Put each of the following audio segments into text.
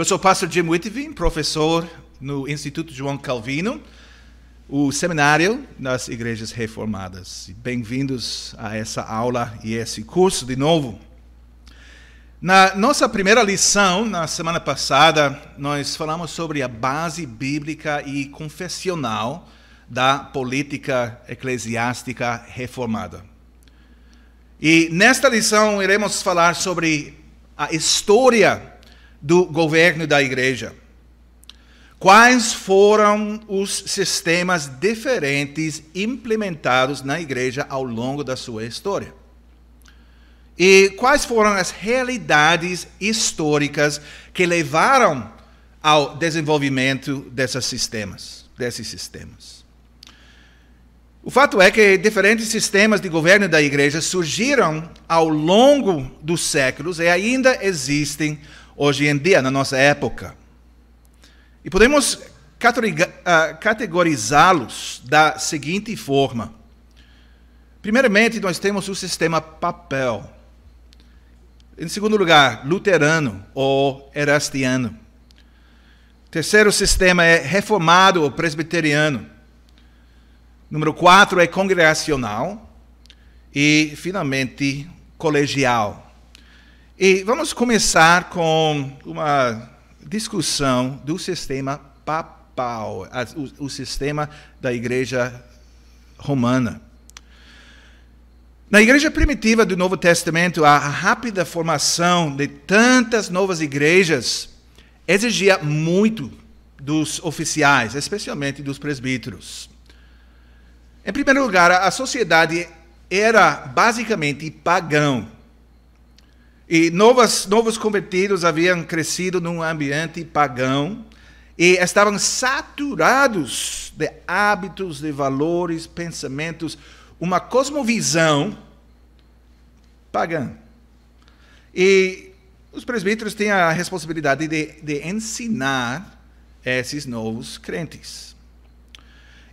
Eu sou o pastor Jim Whitvin, professor no Instituto João Calvino, o seminário das igrejas reformadas. Bem-vindos a essa aula e esse curso de novo. Na nossa primeira lição, na semana passada, nós falamos sobre a base bíblica e confessional da política eclesiástica reformada. E nesta lição iremos falar sobre a história do governo da igreja. Quais foram os sistemas diferentes implementados na igreja ao longo da sua história? E quais foram as realidades históricas que levaram ao desenvolvimento desses sistemas, desses sistemas? O fato é que diferentes sistemas de governo da igreja surgiram ao longo dos séculos e ainda existem hoje em dia, na nossa época. E podemos ah, categorizá-los da seguinte forma. Primeiramente, nós temos o sistema papel. Em segundo lugar, luterano ou erastiano. Terceiro sistema é reformado ou presbiteriano. Número quatro é congregacional. E, finalmente, colegial. E vamos começar com uma discussão do sistema papal, o, sistema da igreja romana. Na igreja primitiva do Novo Testamento, a rápida formação de tantas novas igrejas exigia muito dos oficiais, especialmente dos presbíteros. Em primeiro lugar, a sociedade era basicamente pagão. E novos, novos convertidos haviam crescido num ambiente pagão e estavam saturados de hábitos, de valores, pensamentos uma cosmovisão pagã. E os presbíteros têm a responsabilidade de, de ensinar esses novos crentes.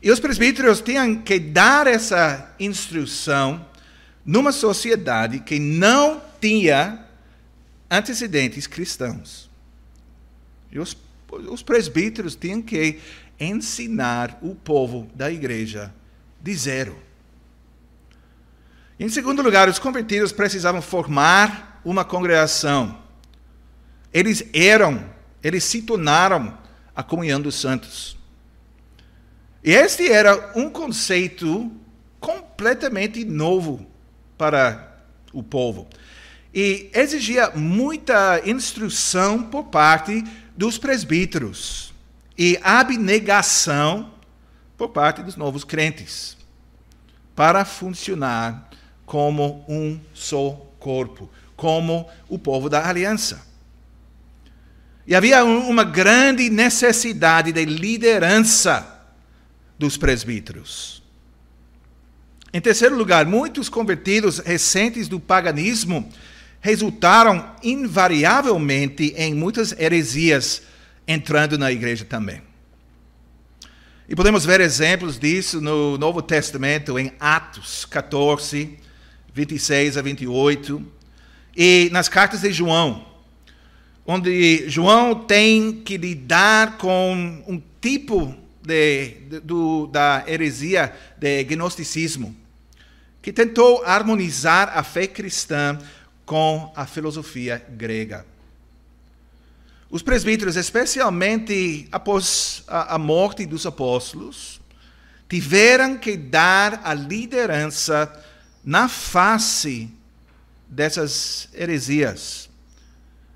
E os presbíteros têm que dar essa instrução numa sociedade que não tinha antecedentes cristãos. E os, os presbíteros tinham que ensinar o povo da igreja de zero. Em segundo lugar, os convertidos precisavam formar uma congregação. Eles eram, eles se tornaram a comunhão dos santos. E este era um conceito completamente novo para o povo. E exigia muita instrução por parte dos presbíteros e abnegação por parte dos novos crentes para funcionar como um só corpo, como o povo da aliança. E havia uma grande necessidade de liderança dos presbíteros. Em terceiro lugar, muitos convertidos recentes do paganismo resultaram invariavelmente em muitas heresias entrando na igreja também. E podemos ver exemplos disso no Novo Testamento, em Atos 14, 26 a 28, e nas cartas de João, onde João tem que lidar com um tipo de, de, do, da heresia de gnosticismo, que tentou harmonizar a fé cristã com a filosofia grega. Os presbíteros, especialmente após a, morte dos apóstolos, tiveram que dar a liderança na face dessas heresias.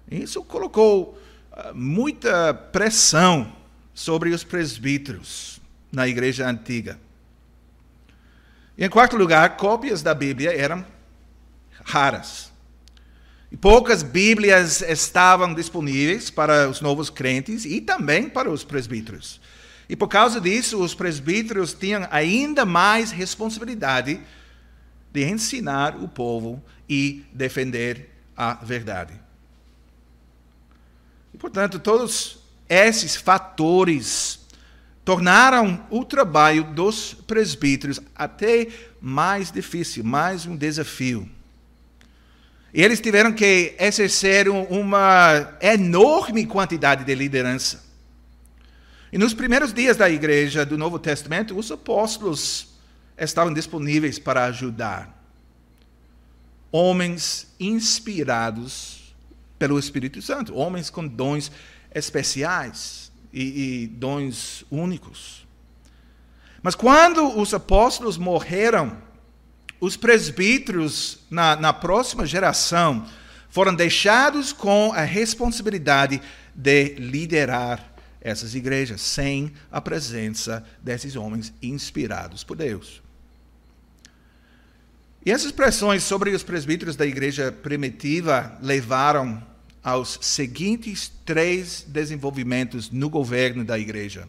Isso colocou ah, muita pressão sobre os presbíteros na igreja antiga. E, em quarto lugar, cópias da Bíblia eram raras. E poucas Bíblias estavam disponíveis para os novos crentes e também para os presbíteros. E por causa disso, os presbíteros tinham ainda mais responsabilidade de ensinar o povo e defender a verdade. E, portanto, todos esses fatores tornaram o trabalho dos presbíteros até mais difícil, mais um desafio. E eles tiveram que exercer uma enorme quantidade de liderança. E nos primeiros dias da igreja do Novo Testamento, os apóstolos estavam disponíveis para ajudar. Homens inspirados pelo Espírito Santo, homens com dons especiais e, e dons únicos. Mas quando os apóstolos morreram, os presbíteros na, na próxima geração foram deixados com a responsabilidade de liderar essas igrejas, sem a presença desses homens inspirados por Deus. E essas pressões sobre os presbíteros da igreja primitiva levaram aos seguintes três desenvolvimentos no governo da igreja.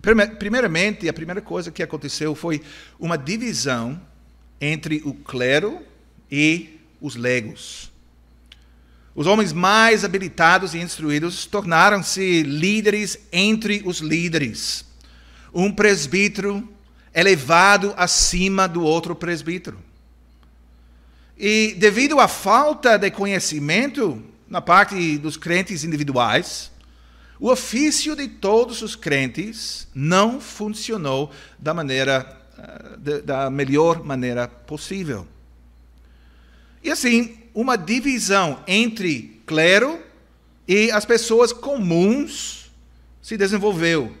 Primeiramente, a primeira coisa que aconteceu foi uma divisão entre o clero e os legos. Os homens mais habilitados e instruídos tornaram-se líderes entre os líderes. Um presbítero elevado acima do outro presbítero. E devido à falta de conhecimento na parte dos crentes individuais, o ofício de todos os crentes não funcionou da maneira eh, da melhor maneira possível. E assim, uma divisão entre clero e as pessoas comuns se desenvolveu.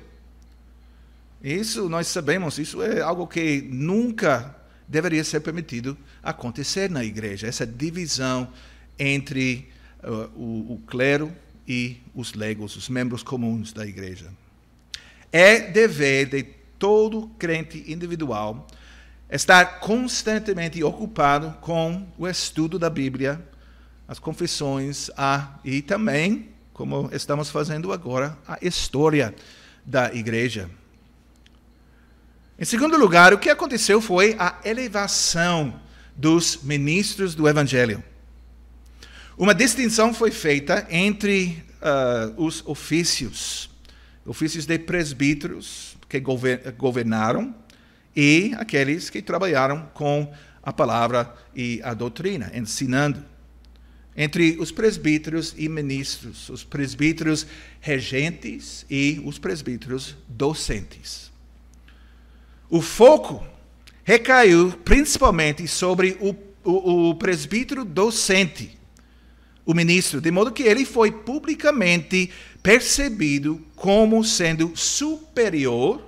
Isso nós sabemos, isso é algo que nunca deveria ser permitido acontecer na igreja, essa divisão entre uh, o, o clero e os legos, os membros comuns da igreja. É dever de todo crente individual estar constantemente ocupado com o estudo da Bíblia, as confissões a, e também, como estamos fazendo agora, a história da igreja. Em segundo lugar, o que aconteceu foi a elevação dos ministros do Evangelho. Uma distinção foi feita entre uh, os ofícios, ofícios de presbíteros que governaram e aqueles que trabalharam com a palavra e a doutrina, ensinando. Entre os presbíteros e ministros, os presbíteros regentes e os presbíteros docentes. O foco recaiu principalmente sobre o, o, o presbítero docente, o ministro, de modo que ele foi publicamente percebido como sendo superior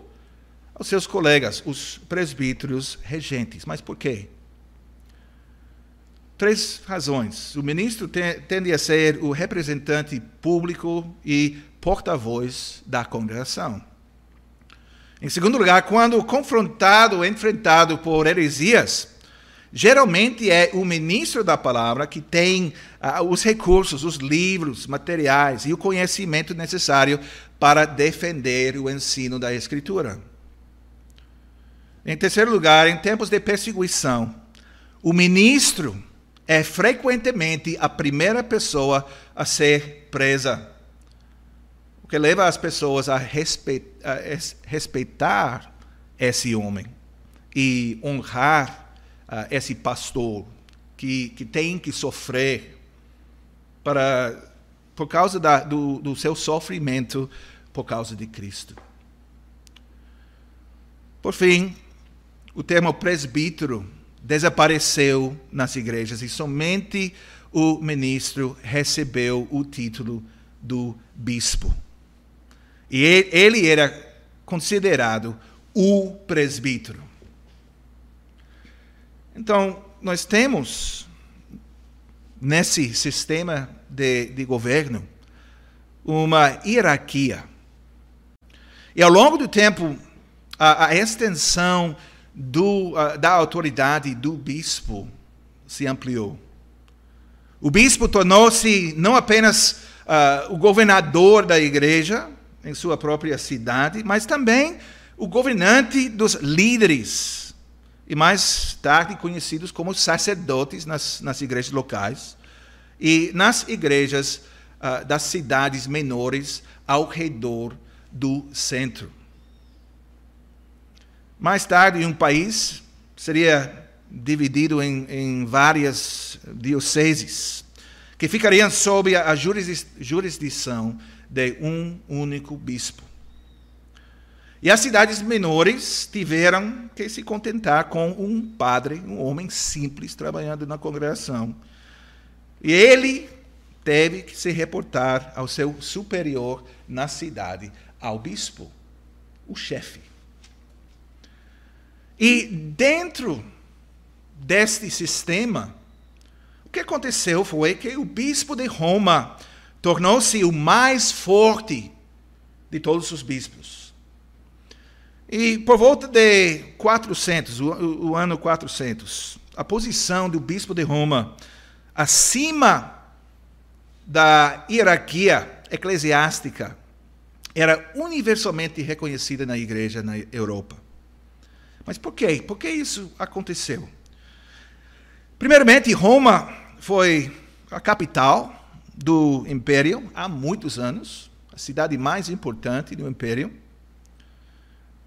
aos seus colegas, os presbíteros regentes. Mas por quê? Três razões. O ministro tende a ser o representante público e porta-voz da congregação. Em segundo lugar, quando confrontado, enfrentado por heresias, geralmente é o ministro da palavra que tem uh, os recursos, os livros, materiais e o conhecimento necessário para defender o ensino da Escritura. Em terceiro lugar, em tempos de perseguição, o ministro é frequentemente a primeira pessoa a ser presa. O que leva as pessoas a respeitar, a respeitar esse homem e honrar esse pastor que, que tem que sofrer para, por causa da, do, do seu sofrimento por causa de Cristo. Por fim, o termo presbítero desapareceu nas igrejas e somente o ministro recebeu o título do bispo. E ele era considerado o presbítero. Então, nós temos nesse sistema de, de governo uma hierarquia. E ao longo do tempo, a, a extensão do, uh, da autoridade do bispo se ampliou. O bispo tornou-se não apenas uh, o governador da igreja em sua própria cidade, mas também o governante dos líderes, e mais tarde conhecidos como sacerdotes nas, nas igrejas locais e nas igrejas uh, das cidades menores ao redor do centro. Mais tarde, um país, seria dividido em, em várias dioceses, que ficariam sob a jurisdição de um único bispo. E as cidades menores tiveram que se contentar com um padre, um homem simples, trabalhando na congregação. E ele teve que se reportar ao seu superior na cidade, ao bispo, o chefe. E dentro deste sistema, o que aconteceu foi que o bispo de Roma tornou-se o mais forte de todos os bispos. E por volta de 400, o, o ano 400, a posição do bispo de Roma acima da hierarquia eclesiástica era universalmente reconhecida na igreja na Europa. Mas por quê? Por que isso aconteceu? Primeiramente, Roma foi a capital do império há muitos anos, a cidade mais importante do império.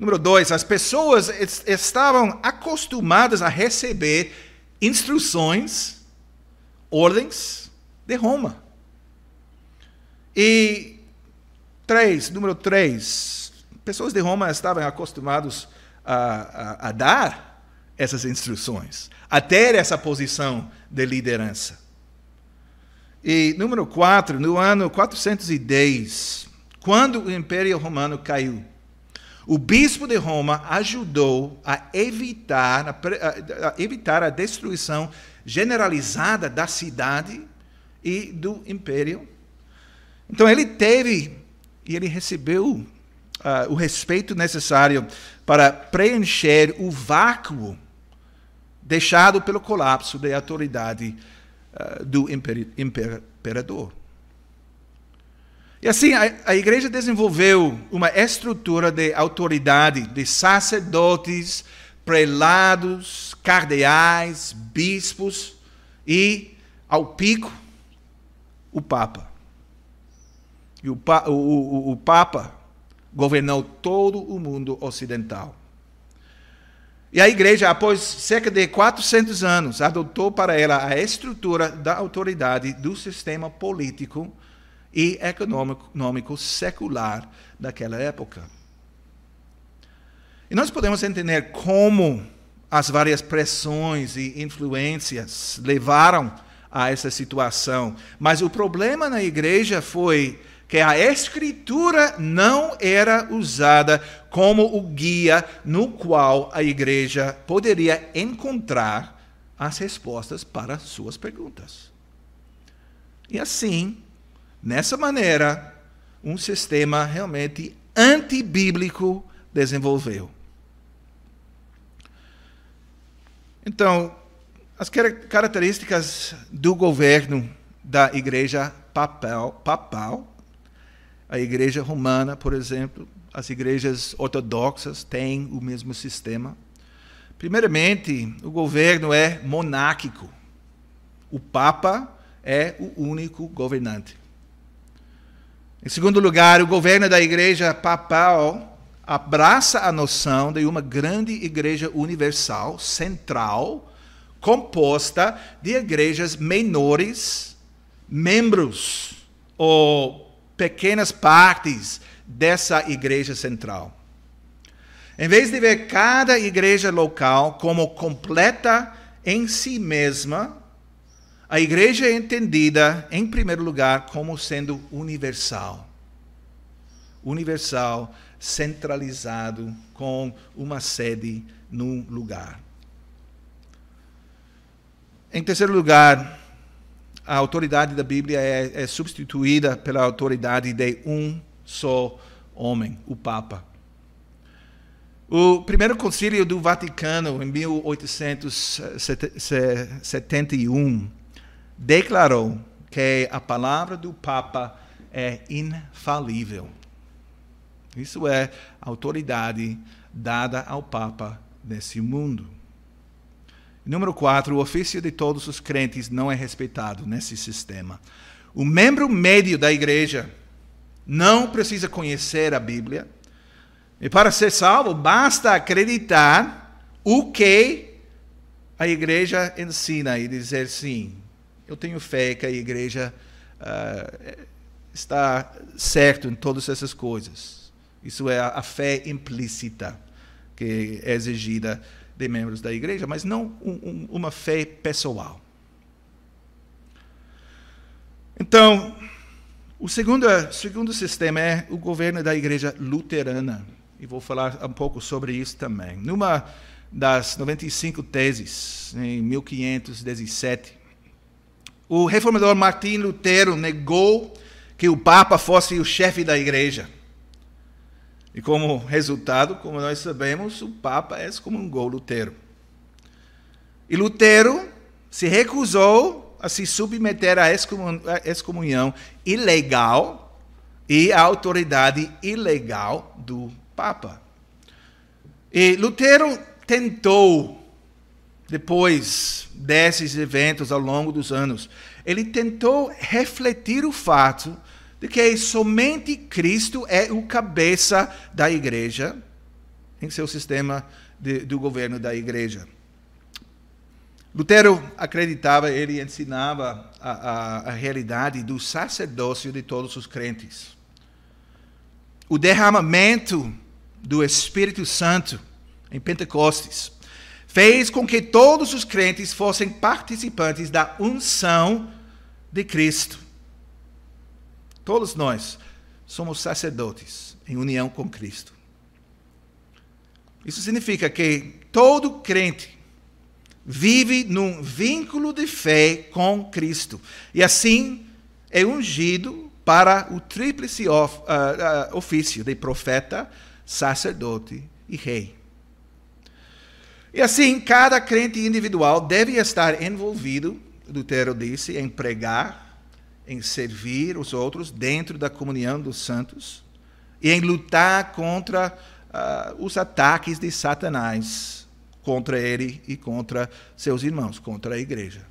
Número dois, as pessoas estavam acostumadas a receber instruções, ordens de Roma. E três, número três, pessoas de Roma estavam acostumadas a, a, a dar essas instruções, a ter essa posição de liderança. E número 4, no ano 410, quando o Império Romano caiu, o bispo de Roma ajudou a evitar a, a evitar a destruição generalizada da cidade e do império. Então ele teve e ele recebeu uh, o respeito necessário para preencher o vácuo deixado pelo colapso da autoridade uh, do imperador. E assim, a, a, igreja desenvolveu uma estrutura de autoridade de sacerdotes, prelados, cardeais, bispos e, ao pico, o Papa. E o, o, o, o Papa governou todo o mundo ocidental. E a igreja, após cerca de 400 anos, adotou para ela a estrutura da autoridade do sistema político e econômico, secular daquela época. E nós podemos entender como as várias pressões e influências levaram a essa situação, mas o problema na igreja foi que a Escritura não era usada como o guia no qual a igreja poderia encontrar as respostas para suas perguntas. E assim, nessa maneira, um sistema realmente antibíblico desenvolveu. Então, as características do governo da igreja papal, papal a igreja romana, por exemplo, as igrejas ortodoxas têm o mesmo sistema. Primeiramente, o governo é monárquico. O Papa é o único governante. Em segundo lugar, o governo da igreja papal abraça a noção de uma grande igreja universal, central, composta de igrejas menores, membros ou pequenas partes dessa igreja central. Em vez de ver cada igreja local como completa em si mesma, a igreja é entendida, em primeiro lugar, como sendo universal. Universal, centralizado, com uma sede num lugar. Em terceiro lugar, a autoridade da Bíblia é, é substituída pela autoridade de um só homem, o Papa. O primeiro concílio do Vaticano, em 1871, declarou que a palavra do Papa é infalível. Isso é a autoridade dada ao Papa nesse mundo. Número 4, o ofício de todos os crentes não é respeitado nesse sistema. O membro médio da igreja não precisa conhecer a Bíblia. E para ser salvo, basta acreditar o que a igreja ensina e dizer sim, eu tenho fé que a igreja uh, está certo em todas essas coisas. Isso é a, fé implícita que é exigida de membros da igreja, mas não um, um, uma fé pessoal. Então, o segundo, segundo sistema é o governo da igreja luterana. E vou falar um pouco sobre isso também. Numa das 95 teses, em 1517, o reformador Martim Lutero negou que o Papa fosse o chefe da igreja. E como resultado, como nós sabemos, o Papa excomungou Lutero. E Lutero se recusou a se submeter à excomunhão ilegal e à autoridade ilegal do Papa. E Lutero tentou depois desses eventos ao longo dos anos, ele tentou refletir o fato de que somente Cristo é o cabeça da igreja em seu sistema de, do governo da igreja. Lutero acreditava, ele ensinava a, a, a realidade do sacerdócio de todos os crentes. O derramamento do Espírito Santo em Pentecostes fez com que todos os crentes fossem participantes da unção de Cristo. Todos nós somos sacerdotes em união com Cristo. Isso significa que todo crente vive num vínculo de fé com Cristo e assim é ungido para o tríplice uh, uh, ofício de profeta, sacerdote e rei. E assim, cada crente individual deve estar envolvido, Lutero disse, em pregar, em servir os outros dentro da comunhão dos santos e em lutar contra uh, os ataques de Satanás contra ele e contra seus irmãos, contra a igreja.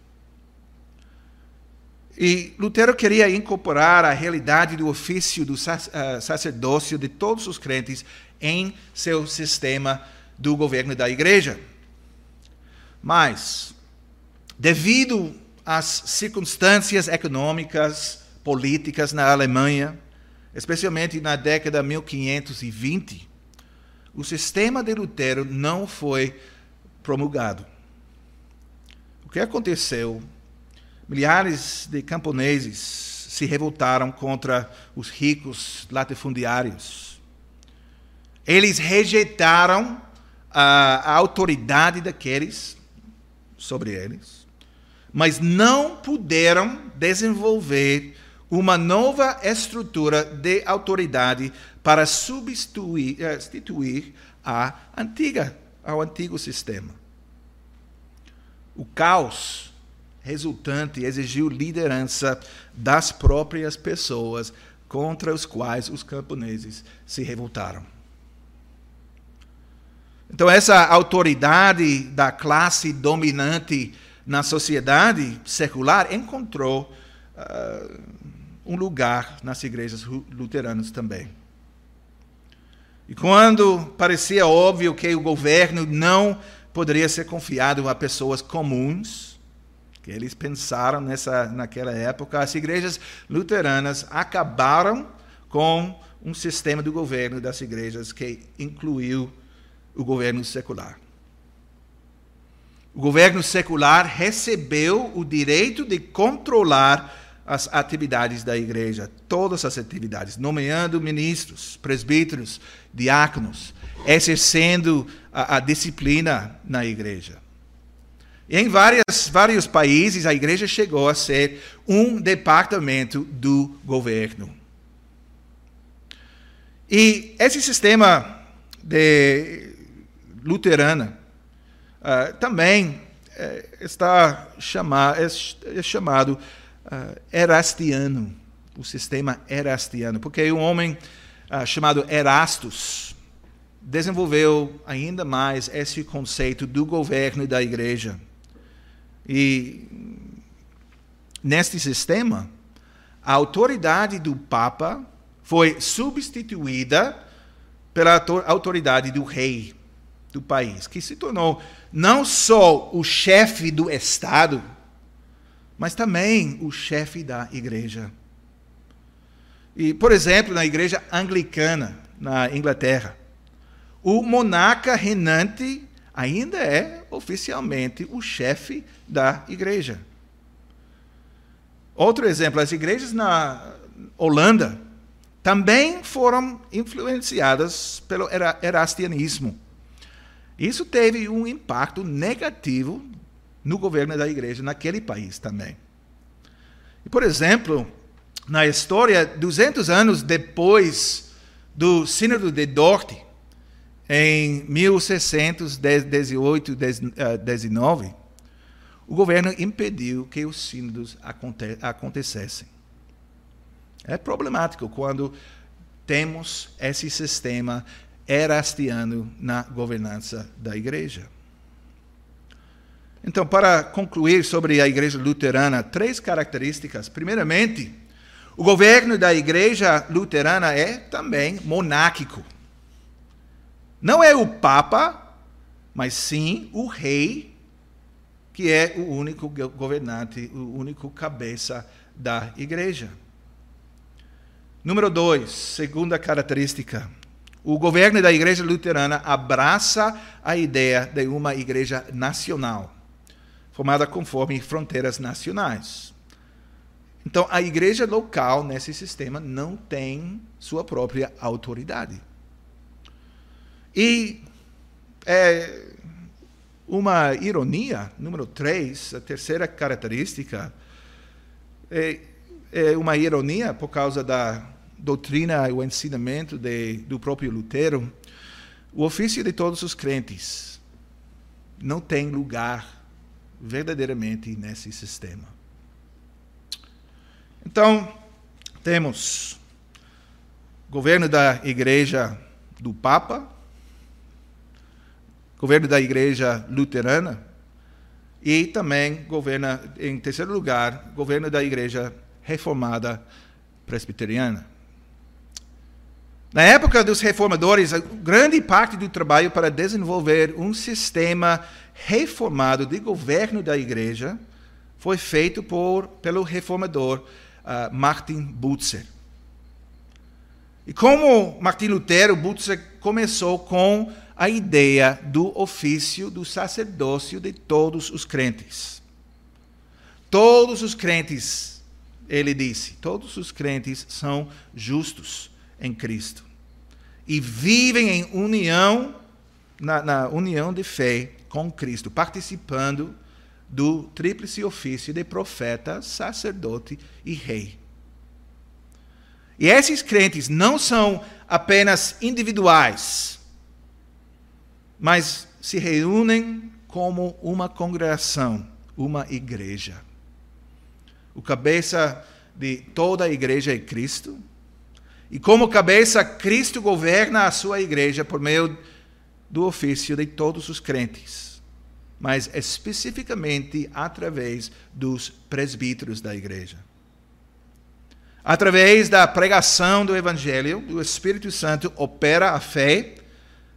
E Lutero queria incorporar a realidade do ofício do ah, sacerdócio de todos os crentes em seu sistema do governo da igreja. Mas, devido às circunstâncias econômicas, políticas na Alemanha, especialmente na década 1520, o sistema de Lutero não foi promulgado. O que aconteceu? Milhares de camponeses se revoltaram contra os ricos latifundiários. Eles rejeitaram a, a autoridade daqueles sobre eles, mas não puderam desenvolver uma nova estrutura de autoridade para substituir, eh, substituir a antiga, ao antigo sistema. O caos resultante exigiu liderança das próprias pessoas contra os quais os camponeses se revoltaram. Então, essa autoridade da classe dominante na sociedade secular encontrou uh, um lugar nas igrejas luteranas também. E quando parecia óbvio que o governo não poderia ser confiado a pessoas comuns, que eles pensaram nessa, naquela época, as igrejas luteranas acabaram com um sistema do governo das igrejas que incluiu o governo secular. O governo secular recebeu o direito de controlar as atividades da igreja, todas as atividades, nomeando ministros, presbíteros, diáconos, exercendo a, a disciplina na igreja. E em várias, vários países, a igreja chegou a ser um departamento do governo. E esse sistema de luterana, uh, também uh, está chama, é, é chamado uh, erastiano, o sistema erastiano, porque um homem ah, chamado Erastus desenvolveu ainda mais esse conceito do governo da igreja. E neste sistema, a autoridade do Papa foi substituída pela autoridade do rei do país, que se tornou não só o chefe do Estado, mas também o chefe da igreja. E, por exemplo, na igreja anglicana, na Inglaterra, o monarca reinante ainda é oficialmente o chefe da igreja. Outro exemplo, as igrejas na Holanda também foram influenciadas pelo erastianismo. Isso teve um impacto negativo no governo da igreja naquele país também. E, por exemplo, na história, 200 anos depois do Sínodo de Dort, em 1618, 19, o governo impediu que os sínodos aconte acontecessem. É problemático quando temos esse sistema erastiano na governança da igreja. Então, para concluir sobre a igreja luterana, três características. Primeiramente, o governo da igreja luterana é também monárquico. Não é o Papa, mas sim o rei, que é o único governante, o único cabeça da igreja. Número dois, segunda característica. O governo da igreja luterana abraça a ideia de uma igreja nacional, formada conforme fronteiras nacionais. Então, a igreja local nesse sistema não tem sua própria autoridade. E é uma ironia, número três, a terceira característica, é, é uma ironia por causa da doutrina e o ensinamento de, do próprio Lutero. O ofício de todos os crentes não tem lugar verdadeiramente nesse sistema. Então, temos governo da igreja do Papa, governo da igreja luterana e também governa, em terceiro lugar, governo da igreja reformada presbiteriana. Na época dos reformadores, grande parte do trabalho para desenvolver um sistema reformado de governo da igreja foi feito por, pelo reformador uh, Martin Butzer. E como Martin Lutero, Butzer começou com a ideia do ofício do sacerdócio de todos os crentes. Todos os crentes, ele disse, todos os crentes são justos em Cristo e vivem em união, na, na união de fé com Cristo, participando do tríplice ofício de profeta, sacerdote e rei. E esses crentes não são apenas individuais, mas se reúnem como uma congregação, uma igreja. O cabeça de toda a igreja é Cristo. E como cabeça, Cristo governa a sua igreja por meio do ofício de todos os crentes, mas especificamente através dos presbíteros da igreja. Através da pregação do Evangelho, o Espírito Santo opera a fé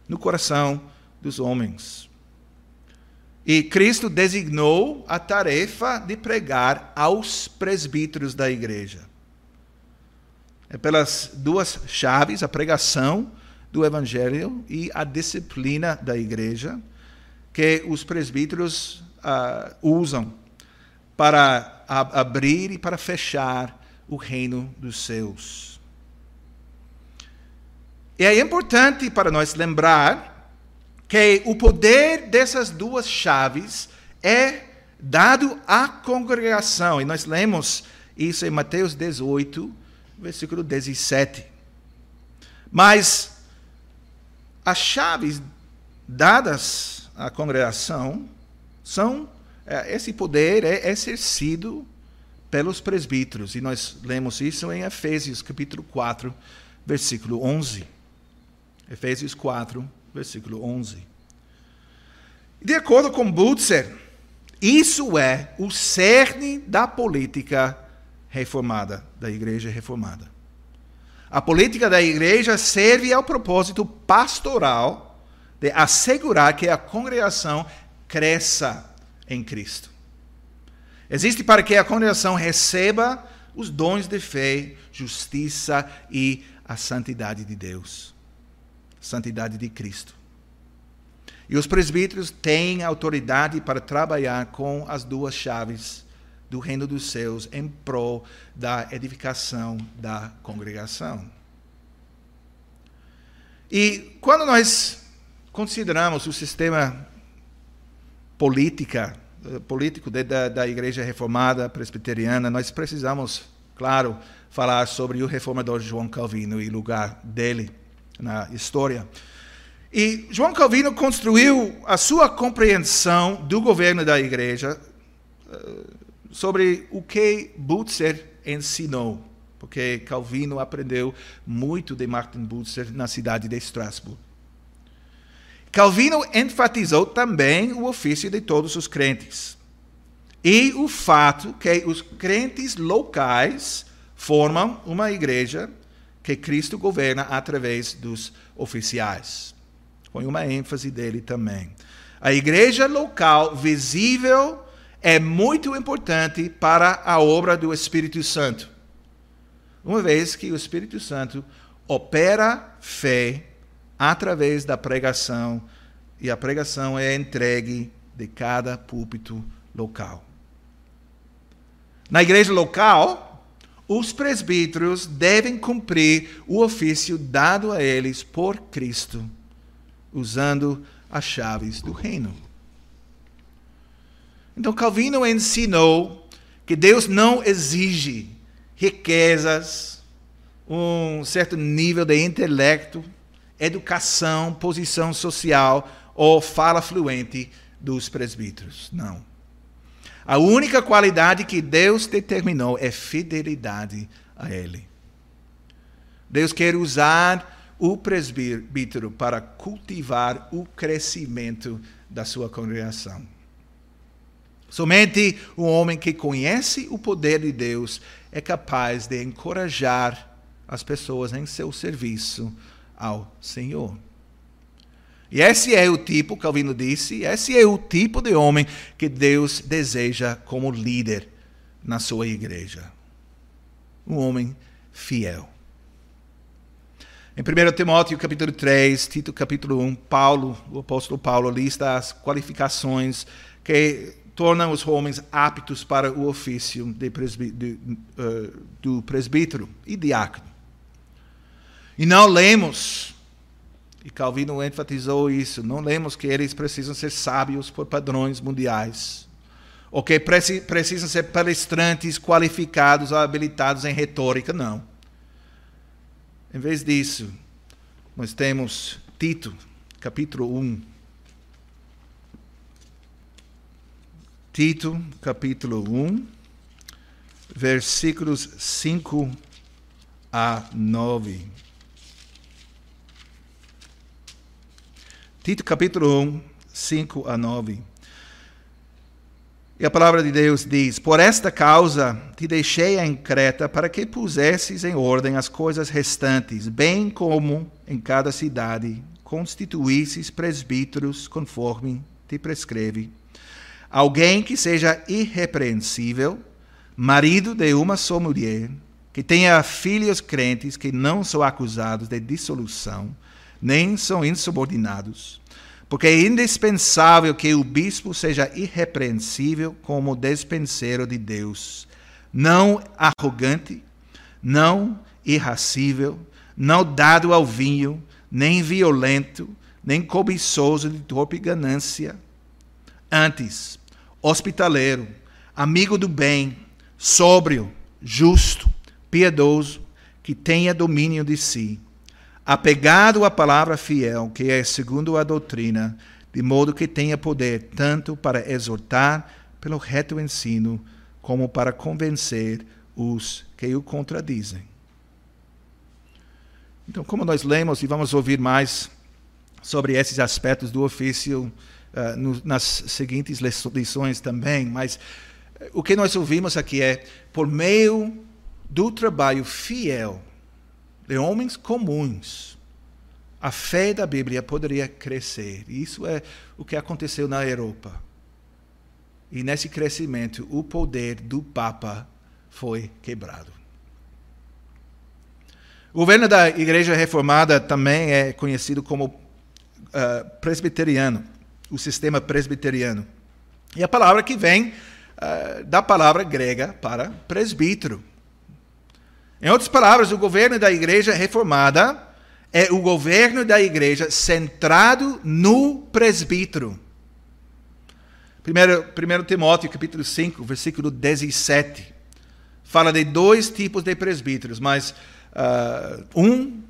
no coração dos homens. E Cristo designou a tarefa de pregar aos presbíteros da igreja. É pelas duas chaves, a pregação do evangelho e a disciplina da igreja, que os presbíteros uh, usam para abrir e para fechar o reino dos céus. E é importante para nós lembrar que o poder dessas duas chaves é dado à congregação. E nós lemos isso em Mateus 18, versículo 17. Mas as chaves dadas à congregação são é, esse poder é exercido pelos presbíteros. E nós lemos isso em Efésios capítulo 4, versículo 11. Efésios 4, versículo 11. De acordo com Butzer, isso é o cerne da política reformada, da igreja reformada. A política da igreja serve ao propósito pastoral de assegurar que a congregação cresça em Cristo. Existe para que a congregação receba os dons de fé, justiça e a santidade de Deus, santidade de Cristo. E os presbíteros têm autoridade para trabalhar com as duas chaves do reino dos céus em prol da edificação da congregação. E quando nós consideramos o sistema política, eh, político da, da Igreja Reformada Presbiteriana, nós precisamos, claro, falar sobre o reformador João Calvino e o lugar dele na história. E João Calvino construiu a sua compreensão do governo da igreja eh, sobre o que Butzer ensinou, porque Calvino aprendeu muito de Martin Butzer na cidade de Estrasburgo. Calvino enfatizou também o ofício de todos os crentes e o fato que os crentes locais formam uma igreja que Cristo governa através dos oficiais. Põe uma ênfase dele também. A igreja local visível é muito importante para a obra do Espírito Santo. Uma vez que o Espírito Santo opera fé através da pregação, e a pregação é entregue de cada púlpito local. Na igreja local, os presbíteros devem cumprir o ofício dado a eles por Cristo usando as chaves do reino. Então, Calvino ensinou que Deus não exige riquezas, um certo nível de intelecto, educação, posição social ou fala fluente dos presbíteros. Não. A única qualidade que Deus determinou é fidelidade a Ele. Deus quer usar o presbítero para cultivar o crescimento da sua congregação. Somente um homem que conhece o poder de Deus é capaz de encorajar as pessoas em seu serviço ao Senhor. E esse é o tipo, Calvino disse, esse é o tipo de homem que Deus deseja como líder na sua igreja. Um homem fiel. Em 1 Timóteo capítulo 3, Tito capítulo 1, Paulo, o apóstolo Paulo lista as qualificações que tornam os homens aptos para o ofício de presbí de, uh, do presbítero e diácono. E não lemos, e Calvino enfatizou isso, não lemos que eles precisam ser sábios por padrões mundiais, ou que precisam ser palestrantes qualificados ou habilitados em retórica, não. Em vez disso, nós temos Tito, capítulo 1. Tito, capítulo 1, versículos 5 a 9. Tito, capítulo 1, 5 a 9. E a palavra de Deus diz: Por esta causa te deixei em Creta para que pusesses em ordem as coisas restantes, bem como em cada cidade constituísses presbíteros conforme te prescreve. Alguém que seja irrepreensível, marido de uma só mulher, que tenha filhos crentes que não são acusados de dissolução, nem são insubordinados porque é indispensável que o bispo seja irrepreensível como despenseiro de Deus, não arrogante, não irracível, não dado ao vinho, nem violento, nem cobiçoso de torpe ganância. Antes, hospitaleiro, amigo do bem, sóbrio, justo, piedoso, que tenha domínio de si apegado à palavra fiel, que é segundo a doutrina, de modo que tenha poder tanto para exortar pelo reto ensino, como para convencer os que o contradizem. Então, como nós lemos e vamos ouvir mais sobre esses aspectos do ofício uh, no, nas seguintes lições também, mas uh, o que nós ouvimos aqui é, por meio do trabalho fiel de homens comuns, a fé da Bíblia poderia crescer. Isso é o que aconteceu na Europa. E nesse crescimento, o poder do Papa foi quebrado. O governo da Igreja Reformada também é conhecido como uh, presbiteriano, o sistema presbiteriano. E a palavra que vem uh, da palavra grega para presbítero. Em outras palavras, o governo da Igreja Reformada é o governo da Igreja centrado no presbítero. 1 Timóteo capítulo 5, versículo 17, fala de dois tipos de presbíteros, mas uh, um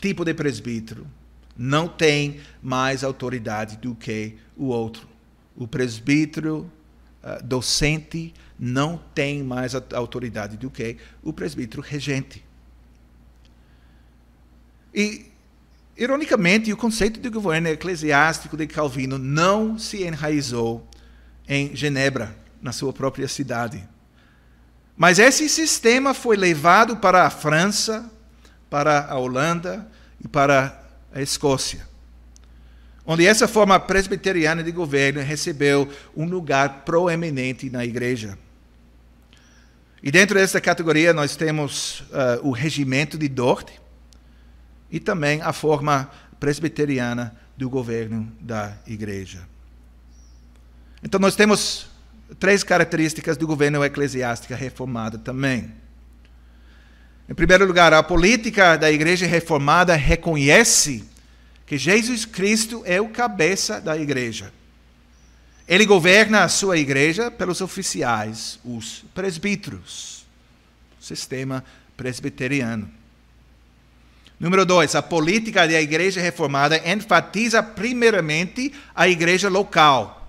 tipo de presbítero não tem mais autoridade do que o outro. O presbítero uh, docente não tem mais autoridade do que o presbítero regente. E, ironicamente, o conceito de governo eclesiástico de Calvino não se enraizou em Genebra, na sua própria cidade. Mas esse sistema foi levado para a França, para a Holanda e para a Escócia, onde essa forma presbiteriana de governo recebeu um lugar proeminente na igreja. E dentro dessa categoria nós temos uh, o regimento de Dort e também a forma presbiteriana do governo da igreja. Então, nós temos três características do governo eclesiástico reformado também. Em primeiro lugar, a política da igreja reformada reconhece que Jesus Cristo é o cabeça da igreja. Ele governa a sua igreja pelos oficiais, os presbíteros, sistema presbiteriano. Número dois, a política da igreja reformada enfatiza primeiramente a igreja local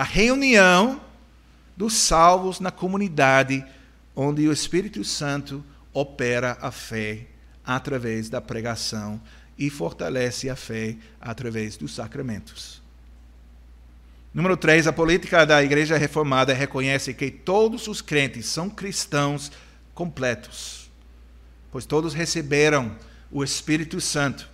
a reunião dos salvos na comunidade onde o Espírito Santo opera a fé através da pregação e fortalece a fé através dos sacramentos. Número 3, a política da Igreja Reformada reconhece que todos os crentes são cristãos completos, pois todos receberam o Espírito Santo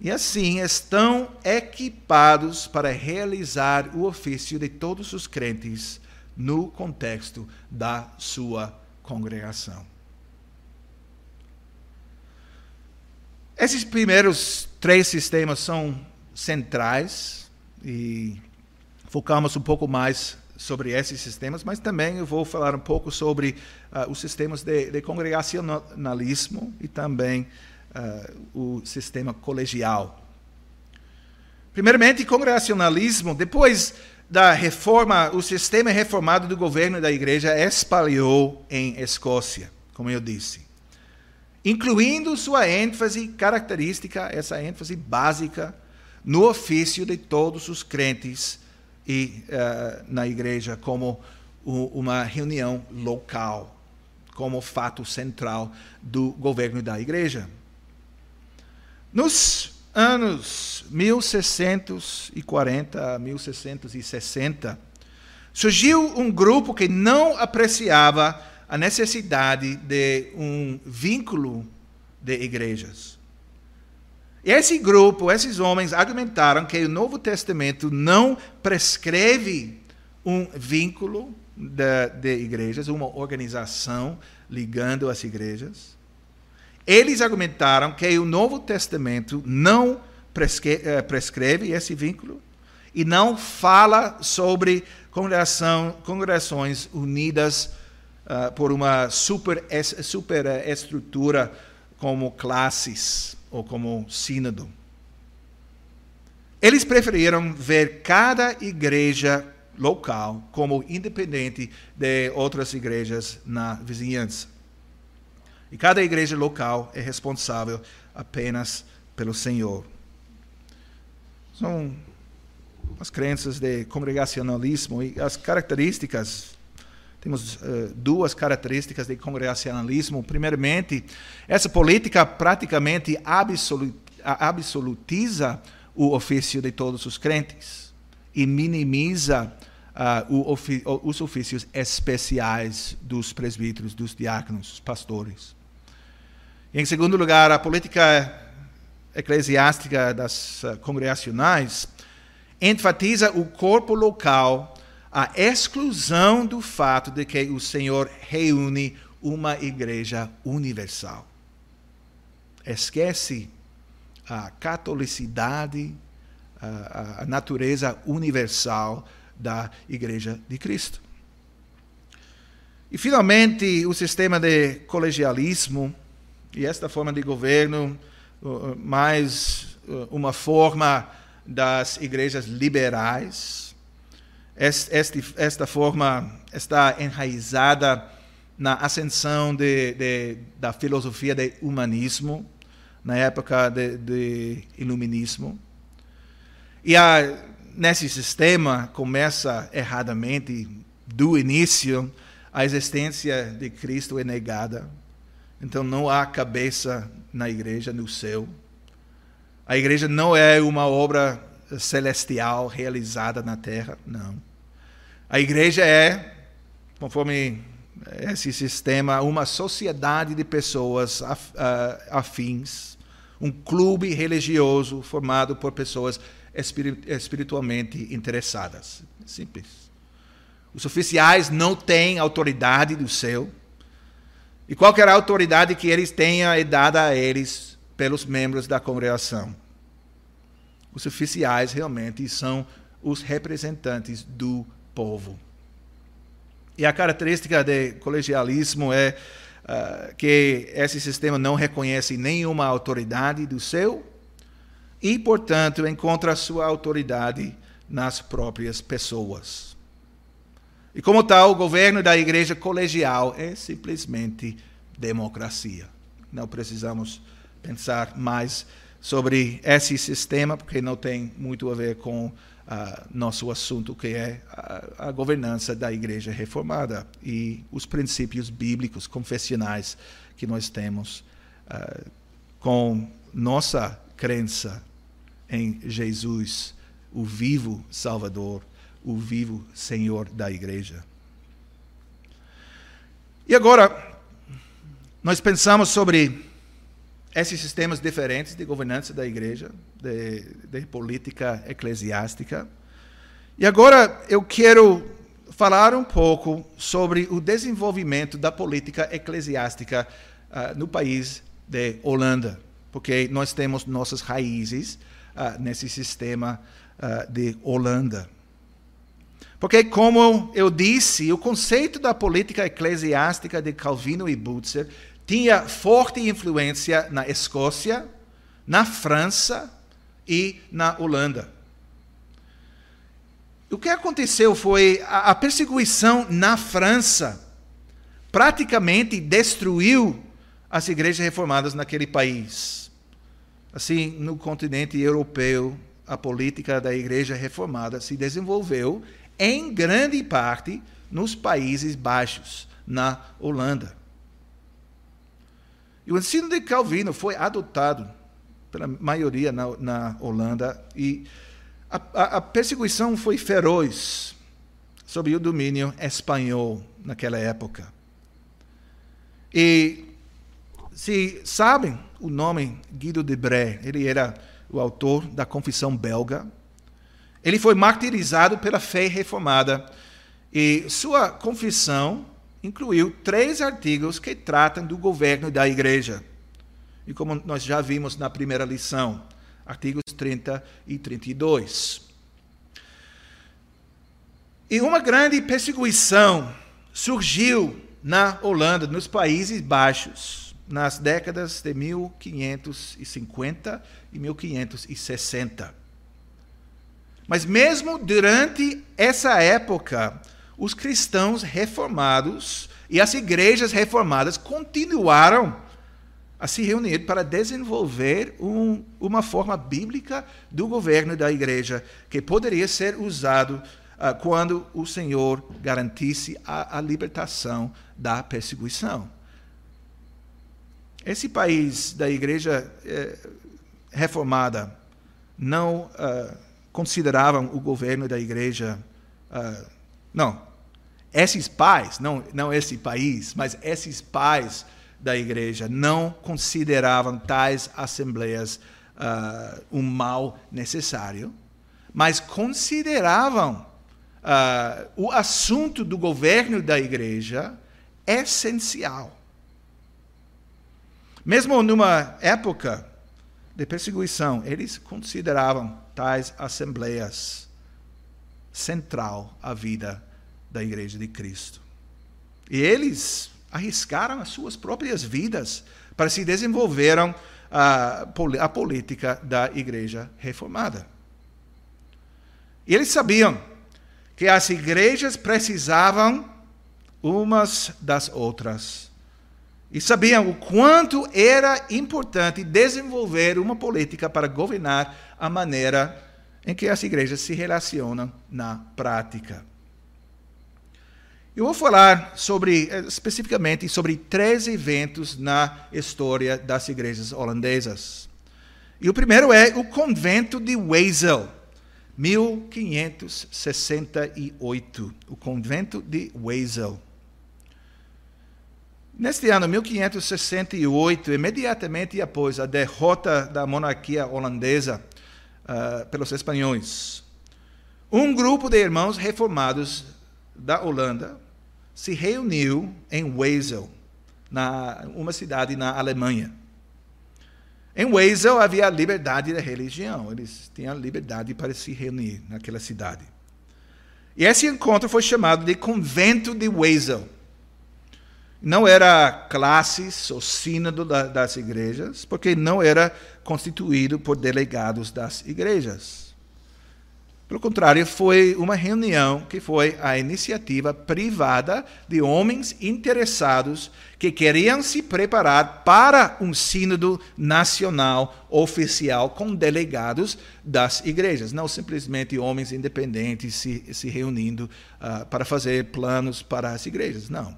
e assim estão equipados para realizar o ofício de todos os crentes no contexto da sua congregação. Esses primeiros três sistemas são centrais e focamos um pouco mais sobre esses sistemas, mas também eu vou falar um pouco sobre uh, os sistemas de, de congregacionalismo e também uh, o sistema colegial. Primeiramente, congregacionalismo, depois da reforma, o sistema reformado do governo da igreja espalhou em Escócia, como eu disse, incluindo sua ênfase característica, essa ênfase básica no ofício de todos os crentes e uh, na igreja como uma reunião local, como fato central do governo da igreja. Nos anos 1640 a 1660, surgiu um grupo que não apreciava a necessidade de um vínculo de igrejas. E esse grupo, esses homens, argumentaram que o Novo Testamento não prescreve um vínculo de, de igrejas, uma organização ligando as igrejas. Eles argumentaram que o Novo Testamento não eh, prescreve esse vínculo e não fala sobre congregação, congregações unidas uh, por uma super, super estrutura como classes ou como sínodo. Eles preferiram ver cada igreja local como independente de outras igrejas na vizinhança. E cada igreja local é responsável apenas pelo Senhor. São as crenças de congregacionalismo e as características. Temos uh, duas características de congregacionalismo. Primeiramente, essa política praticamente absolutiza o ofício de todos os crentes e minimiza uh, os ofícios especiais dos presbíteros, dos diáconos, dos pastores. Em segundo lugar, a política eclesiástica das uh, congregacionais enfatiza o corpo local, a exclusão do fato de que o Senhor reúne uma igreja universal. Esquece a catolicidade, a, a natureza universal da Igreja de Cristo. E, finalmente, o sistema de colegialismo e esta forma de governo, mais uma forma das igrejas liberais. Este, esta forma está enraizada na ascensão de, de, da filosofia do humanismo, na época de, de iluminismo. E a, nesse sistema começa erradamente, do início, a existência de Cristo é negada. Então não há cabeça na igreja, no céu. A igreja não é uma obra celestial realizada na terra, não. A igreja é, conforme esse sistema, uma sociedade de pessoas afins, um clube religioso formado por pessoas espiritualmente interessadas. Simples. Os oficiais não têm autoridade do céu, e qualquer autoridade que eles tenham é dada a eles pelos membros da congregação. Os oficiais realmente são os representantes do povo. E a característica do colegialismo é uh, que esse sistema não reconhece nenhuma autoridade do céu e, portanto, encontra sua autoridade nas próprias pessoas. E, como tal, o governo da igreja colegial é simplesmente democracia. Não precisamos pensar mais sobre esse sistema, porque não tem muito a ver com uh, nosso assunto, que é a, a, governança da Igreja Reformada e os princípios bíblicos confessionais que nós temos uh, com nossa crença em Jesus, o vivo Salvador, o vivo Senhor da Igreja. E agora, nós pensamos sobre esses sistemas diferentes de governança da igreja, de, de, política eclesiástica. E agora eu quero falar um pouco sobre o desenvolvimento da política eclesiástica uh, no país de Holanda, porque nós temos nossas raízes uh, nesse sistema uh, de Holanda. Porque, como eu disse, o conceito da política eclesiástica de Calvino e Butzer tinha forte influência na Escócia, na França e na Holanda. O que aconteceu foi a, perseguição na França praticamente destruiu as igrejas reformadas naquele país. Assim, no continente europeu, a política da igreja reformada se desenvolveu em grande parte nos Países Baixos, na Holanda. E o ensino de Calvino foi adotado pela maioria na, na Holanda e a, a, a, perseguição foi feroz sob o domínio espanhol naquela época. E se sabem o nome Guido de Bré, ele era o autor da Confissão Belga. Ele foi martirizado pela fé reformada e sua confissão incluiu três artigos que tratam do governo da igreja. E como nós já vimos na primeira lição, artigos 30 e 32. E uma grande perseguição surgiu na Holanda, nos Países Baixos, nas décadas de 1550 e 1560. Mas mesmo durante essa época, os cristãos reformados e as igrejas reformadas continuaram a se reunir para desenvolver um, uma forma bíblica do governo da igreja que poderia ser usado uh, quando o Senhor garantisse a, a libertação da perseguição. Esse país da igreja eh, reformada não uh, consideravam o governo da igreja, uh, não, esses pais, não, não esse país, mas esses pais da igreja não consideravam tais assembleias uh, um mal necessário, mas consideravam uh, o assunto do governo da igreja essencial. Mesmo numa época de perseguição, eles consideravam tais assembleias central à vida da igreja de Cristo. E eles arriscaram as suas próprias vidas para se desenvolveram a, a política da igreja reformada. E eles sabiam que as igrejas precisavam umas das outras. E sabiam o quanto era importante desenvolver uma política para governar a maneira em que as igrejas se relacionam na prática. Eu vou falar sobre, eh, especificamente sobre três eventos na história das igrejas holandesas. E o primeiro é o convento de Wesel, 1568. O convento de Wesel. Neste ano, 1568, imediatamente após a derrota da monarquia holandesa uh, pelos espanhóis, um grupo de irmãos reformados da Holanda se reuniu em Wesel, na uma cidade na Alemanha. Em Wesel havia liberdade de religião, eles tinham liberdade para se reunir naquela cidade. E esse encontro foi chamado de Convento de Wesel. Não era classes ou sínodo das igrejas, porque não era constituído por delegados das igrejas. Pelo contrário, foi uma reunião que foi a iniciativa privada de homens interessados que queriam se preparar para um sínodo nacional oficial com delegados das igrejas, não simplesmente homens independentes se, se reunindo uh, para fazer planos para as igrejas, não.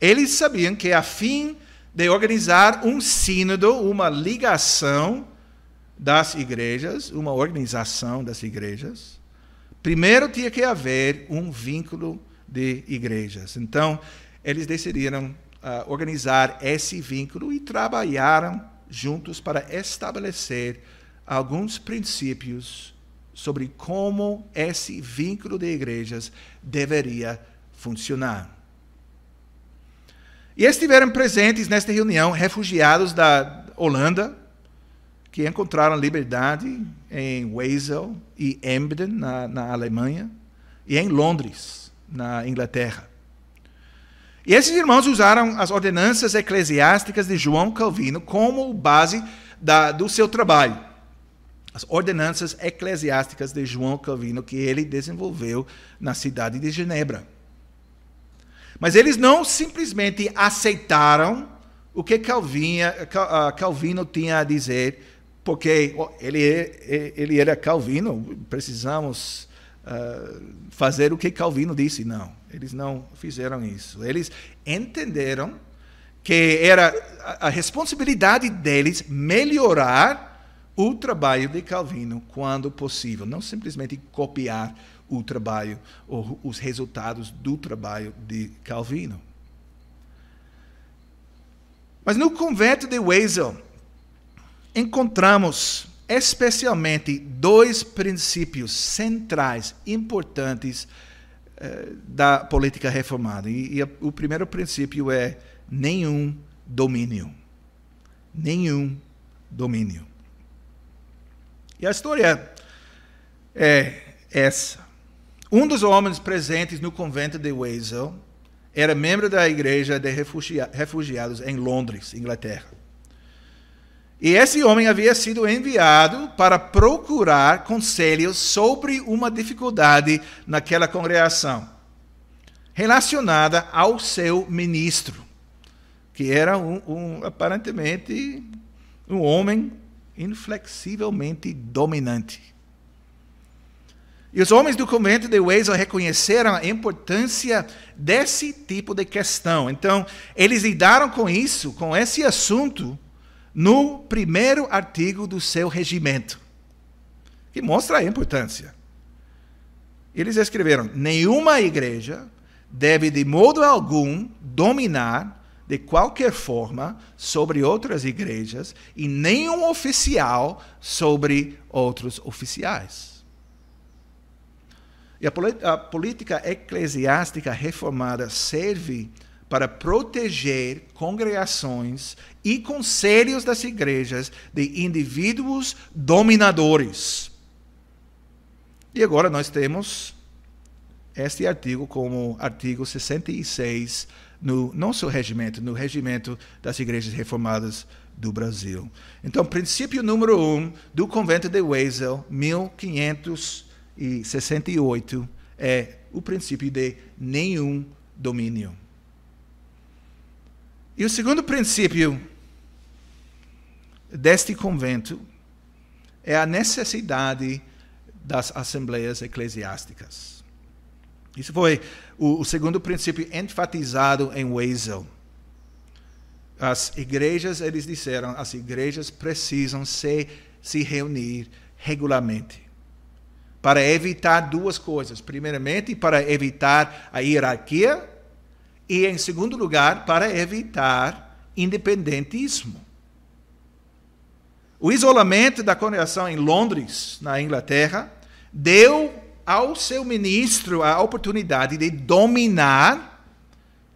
Eles sabiam que a fim de organizar um sínodo, uma ligação das igrejas, uma organização das igrejas, primeiro tinha que haver um vínculo de igrejas. Então, eles decidiram uh, organizar esse vínculo e trabalharam juntos para estabelecer alguns princípios sobre como esse vínculo de igrejas deveria funcionar. E estiveram presentes nesta reunião refugiados da Holanda, que encontraram liberdade em Wesel e Emden, na, na Alemanha, e em Londres, na Inglaterra. E esses irmãos usaram as ordenanças eclesiásticas de João Calvino como base da, do seu trabalho. As ordenanças eclesiásticas de João Calvino que ele desenvolveu na cidade de Genebra. Mas eles não simplesmente aceitaram o que Calvinha, Calvino tinha a dizer porque ele, é, ele era Calvino, precisamos uh, fazer o que Calvino disse. Não, eles não fizeram isso. Eles entenderam que era a responsabilidade deles melhorar o trabalho de Calvino quando possível, não simplesmente copiar o trabalho ou os resultados do trabalho de Calvino. Mas no convento de Wesel, encontramos especialmente dois princípios centrais, importantes eh, da política reformada. E, e o primeiro princípio é nenhum domínio. Nenhum domínio. E a história é essa. Um dos homens presentes no convento de Wesel era membro da igreja de refugiados em Londres, Inglaterra. E esse homem havia sido enviado para procurar conselhos sobre uma dificuldade naquela congregação, relacionada ao seu ministro, que era um, um aparentemente um homem inflexivelmente dominante. E os homens do convento de Wesel reconheceram a importância desse tipo de questão. Então, eles lidaram com isso, com esse assunto, no primeiro artigo do seu regimento, que mostra a importância. Eles escreveram: nenhuma igreja deve de modo algum dominar de qualquer forma sobre outras igrejas e nenhum oficial sobre outros oficiais. E a, a política eclesiástica reformada serve para proteger congregações e conselhos das igrejas de indivíduos dominadores. E agora nós temos este artigo como artigo 66 no nosso regimento, no regimento das igrejas reformadas do Brasil. Então, princípio número um do convento de Wesel, 1568, é o princípio de nenhum domínio. E o segundo princípio deste convento é a necessidade das assembleias eclesiásticas. Isso foi o, o segundo princípio enfatizado em Wesel. As igrejas, eles disseram, as igrejas precisam se, se reunir regularmente para evitar duas coisas. Primeiramente, para evitar a hierarquia, e, em segundo lugar, para evitar independentismo. O isolamento da congregação em Londres, na Inglaterra, deu ao seu ministro a oportunidade de dominar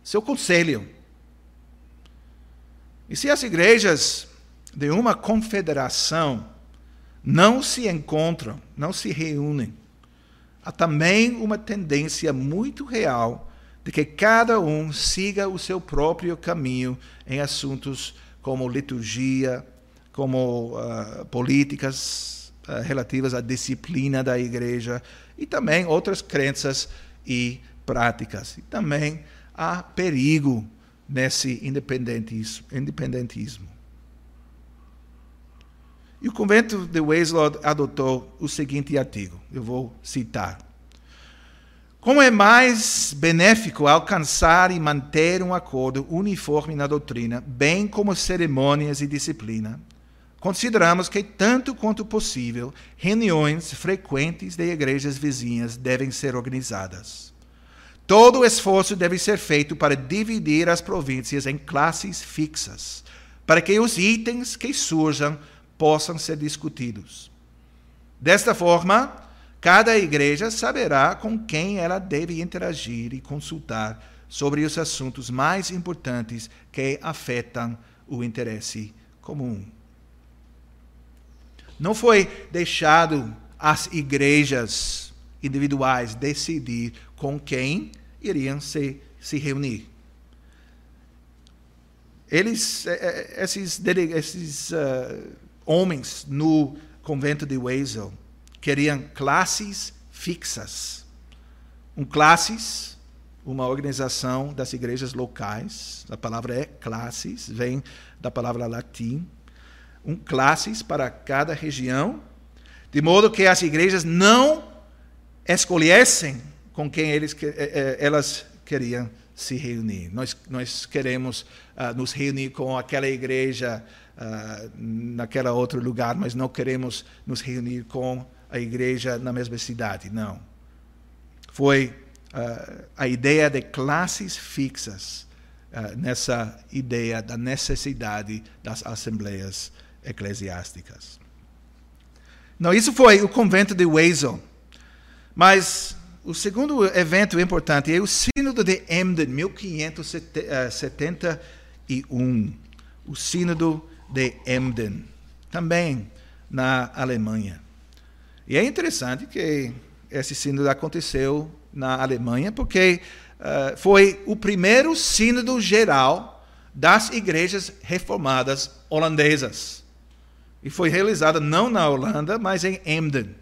seu conselho. E se as igrejas de uma confederação não se encontram, não se reúnem, há também uma tendência muito real de que cada um siga o seu próprio caminho em assuntos como liturgia, como uh, políticas uh, relativas à disciplina da igreja, e também outras crenças e práticas. E também há perigo nesse independentismo. independentismo. E o convento de Wesleyan adotou o seguinte artigo, eu vou citar. Como é mais benéfico alcançar e manter um acordo uniforme na doutrina, bem como cerimônias e disciplina, Consideramos que, tanto quanto possível, reuniões frequentes de igrejas vizinhas devem ser organizadas. Todo o esforço deve ser feito para dividir as províncias em classes fixas, para que os itens que surjam possam ser discutidos. Desta forma, cada igreja saberá com quem ela deve interagir e consultar sobre os assuntos mais importantes que afetam o interesse comum. Não foi deixado às igrejas individuais decidir com quem iriam se, se reunir. Eles, eh, eh, esses, esses uh, homens no convento de Wesel queriam classes fixas. Um classes, uma organização das igrejas locais. A palavra é classes, vem da palavra latim um classes para cada região, de modo que as igrejas não escolhessem com quem eles, eh, eh, elas queriam se reunir. Nós, nós queremos uh, nos reunir com aquela igreja uh, naquela outro lugar, mas não queremos nos reunir com a igreja na mesma cidade. Não. Foi uh, a ideia de classes fixas nessa ideia da necessidade das assembleias eclesiásticas. Não, isso foi o convento de Wesel. Mas o segundo evento importante é o Sínodo de Emden, 1571. O Sínodo de Emden, também na Alemanha. E é interessante que esse sínodo aconteceu na Alemanha, porque uh, foi o primeiro sínodo geral das igrejas reformadas holandesas. E foi realizada não na Holanda, mas em Emden.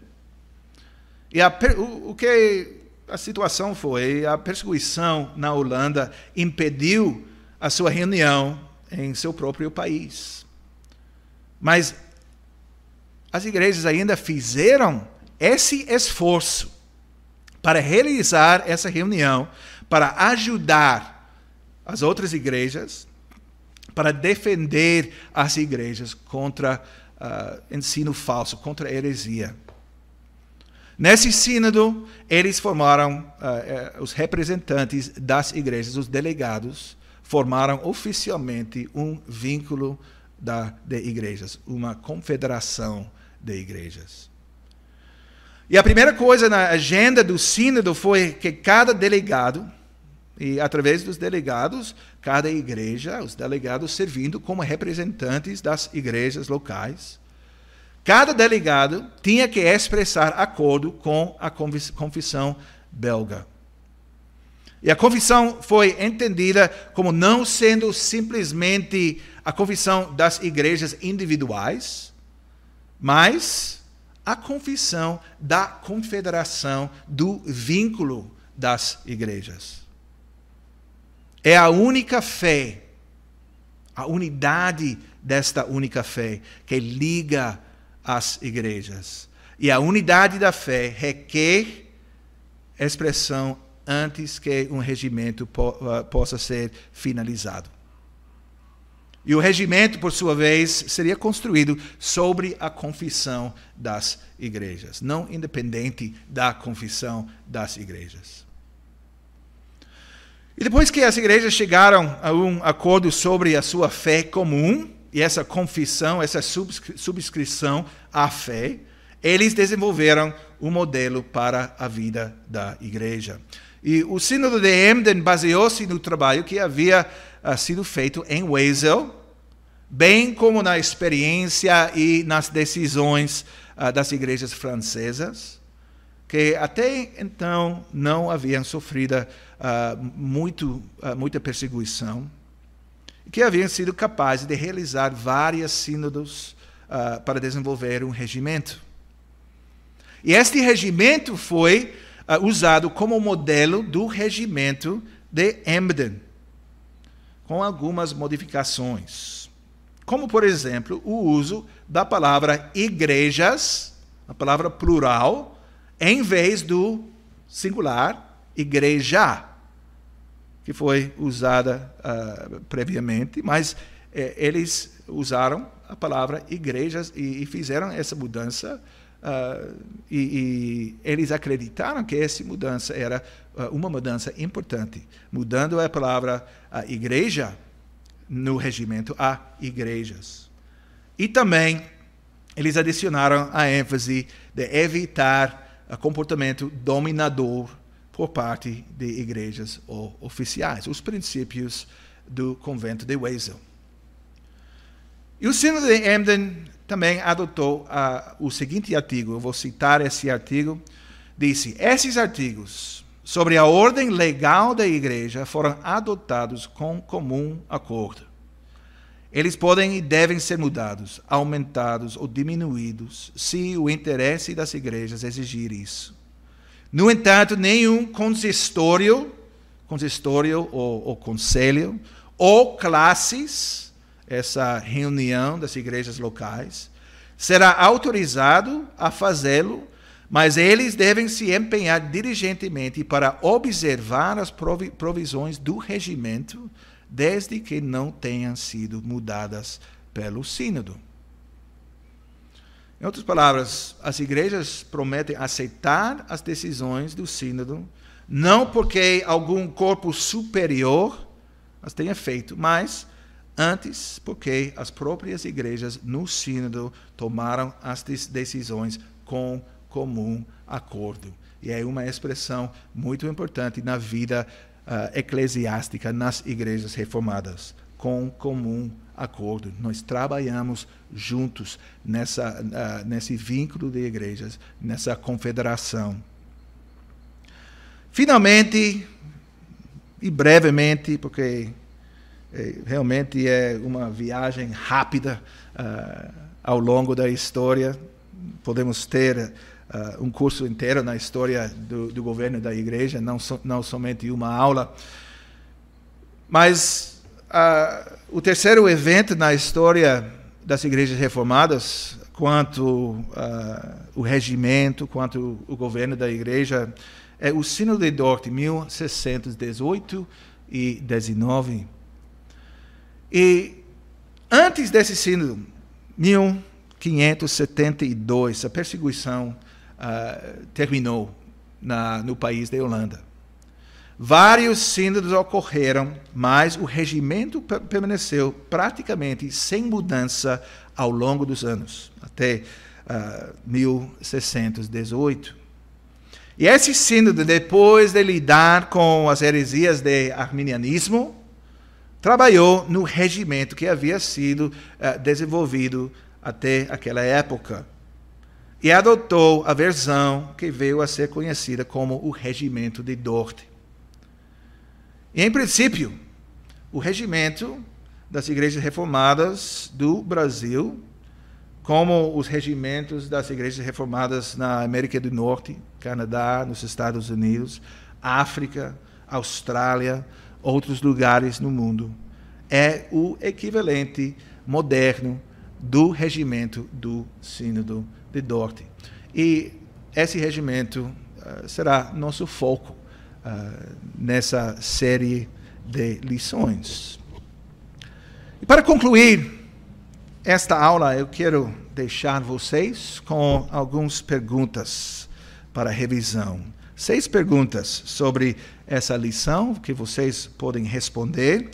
E a, o, o que a situação foi, a perseguição na Holanda impediu a sua reunião em seu próprio país. Mas as igrejas ainda fizeram esse esforço para realizar essa reunião, para ajudar as outras igrejas, para defender as igrejas contra uh, ensino falso, contra heresia. Nesse sínodo, eles formaram, uh, os representantes das igrejas, os delegados, formaram oficialmente um vínculo da, de igrejas, uma confederação de igrejas. E a primeira coisa na agenda do sínodo foi que cada delegado, e através dos delegados, cada igreja, os delegados servindo como representantes das igrejas locais, cada delegado tinha que expressar acordo com a confissão belga. E a confissão foi entendida como não sendo simplesmente a confissão das igrejas individuais, mas a confissão da confederação, do vínculo das igrejas. É a única fé, a unidade desta única fé que liga as igrejas. E a unidade da fé requer expressão antes que um regimento po uh, possa ser finalizado. E o regimento, por sua vez, seria construído sobre a confissão das igrejas, não independente da confissão das igrejas. E depois que as igrejas chegaram a um acordo sobre a sua fé comum, e essa confissão, essa subscrição à fé, eles desenvolveram um modelo para a vida da igreja. E o Sínodo de Emden baseou-se no trabalho que havia uh, sido feito em Wesel, bem como na experiência e nas decisões uh, das igrejas francesas, que até então não haviam sofrido uh, muito, muita perseguição, que haviam sido capazes de realizar vários sínodos para desenvolver um regimento. E este regimento foi uh, usado como modelo do regimento de Emden, com algumas modificações. Como, por exemplo, o uso da palavra igrejas, a palavra plural, em vez do singular igreja, que foi usada uh, previamente, mas eh, eles usaram a palavra igrejas e, e fizeram essa mudança Uh, e, e, eles acreditaram que essa mudança era uh, uma mudança importante, mudando a palavra igreja no regimento a igrejas. E também eles adicionaram a ênfase de evitar comportamento dominador por parte de igrejas ou oficiais, os princípios do convento de Wesel. E o sino de Emden também adotou uh, o seguinte artigo, eu vou citar esse artigo, disse: esses artigos sobre a ordem legal da igreja foram adotados com comum acordo. Eles podem e devem ser mudados, aumentados ou diminuídos, se o interesse das igrejas exigir isso. No entanto, nenhum consistório, consistório ou, ou conselho, ou classes essa reunião das igrejas locais, será autorizado a fazê-lo, mas eles devem se empenhar diligentemente para observar as provisões do regimento, desde que não tenham sido mudadas pelo Sínodo. Em outras palavras, as igrejas prometem aceitar as decisões do Sínodo, não porque algum corpo superior as tenha feito, mas Antes, porque as próprias igrejas no Sínodo tomaram as decisões com comum acordo. E é uma expressão muito importante na vida uh, eclesiástica nas igrejas reformadas. Com comum acordo. Nós trabalhamos juntos nessa, uh, nesse vínculo de igrejas, nessa confederação. Finalmente, e brevemente, porque é, realmente é uma viagem rápida uh, ao longo da história. Podemos ter uh, um curso inteiro na história do, do governo da igreja, não, so, não somente uma aula. Mas uh, o terceiro evento na história das igrejas reformadas, quanto o regimento, quanto o governo da igreja, é o Sino de Dort, 1618 e 19 e antes desse sínodo, 1572, a perseguição uh, terminou na, no país da Holanda. Vários sínodos ocorreram, mas o regimento permaneceu praticamente sem mudança ao longo dos anos, até uh, ah, 1618. E esse sínodo, depois de lidar com as heresias de arminianismo, trabalhou no regimento que havia sido uh, desenvolvido até aquela época e adotou a versão que veio a ser conhecida como o regimento de Dort. E, em princípio, o regimento das igrejas reformadas do Brasil, como os regimentos das igrejas reformadas na América do Norte, Canadá, nos Estados Unidos, África, Austrália, outros lugares no mundo, é o equivalente moderno do regimento do Sínodo de Dort. E esse regimento uh, será nosso foco uh, nessa série de lições. E para concluir esta aula, eu quero deixar vocês com algumas perguntas para revisão. Seis perguntas sobre essa lição que vocês podem responder.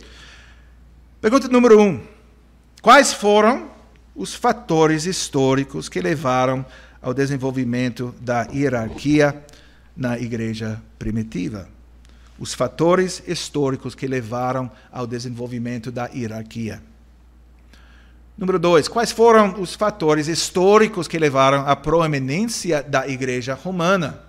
Pergunta número um: Quais foram os fatores históricos que levaram ao desenvolvimento da hierarquia na igreja primitiva. Os fatores históricos que levaram ao desenvolvimento da hierarquia. Número dois, quais foram os fatores históricos que levaram à proeminência da igreja romana?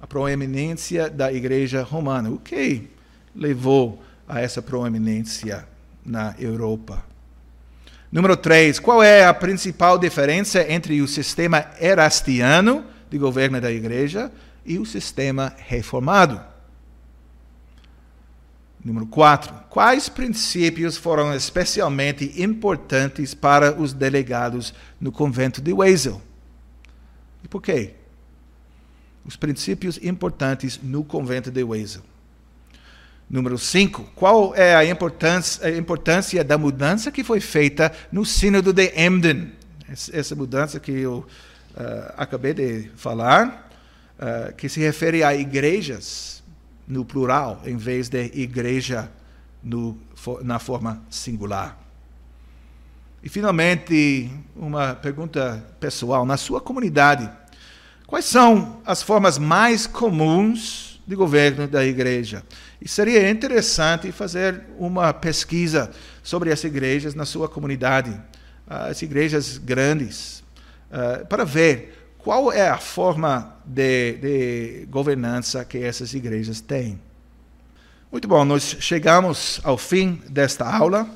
A proeminência da igreja romana. O que levou a essa proeminência na Europa? Número três, qual é a principal diferença entre o sistema erastiano de governo da igreja e o sistema reformado. Número 4. Quais princípios foram especialmente importantes para os delegados no convento de Wesel? E por quê? Os princípios importantes no convento de Wesel. Número 5. Qual é a importância, a importância da mudança que foi feita no Sínodo de Emden? Essa mudança que eu uh, acabei de falar, uh, que se refere a igrejas no plural, em vez de igreja no, na forma singular. E, finalmente, uma pergunta pessoal. Na sua comunidade, quais são as formas mais comuns de governo da igreja? E seria interessante fazer uma pesquisa sobre as igrejas na sua comunidade, as igrejas grandes, uh, para ver qual é a forma de, de governança que essas igrejas têm. Muito bom, nós chegamos ao fim desta aula.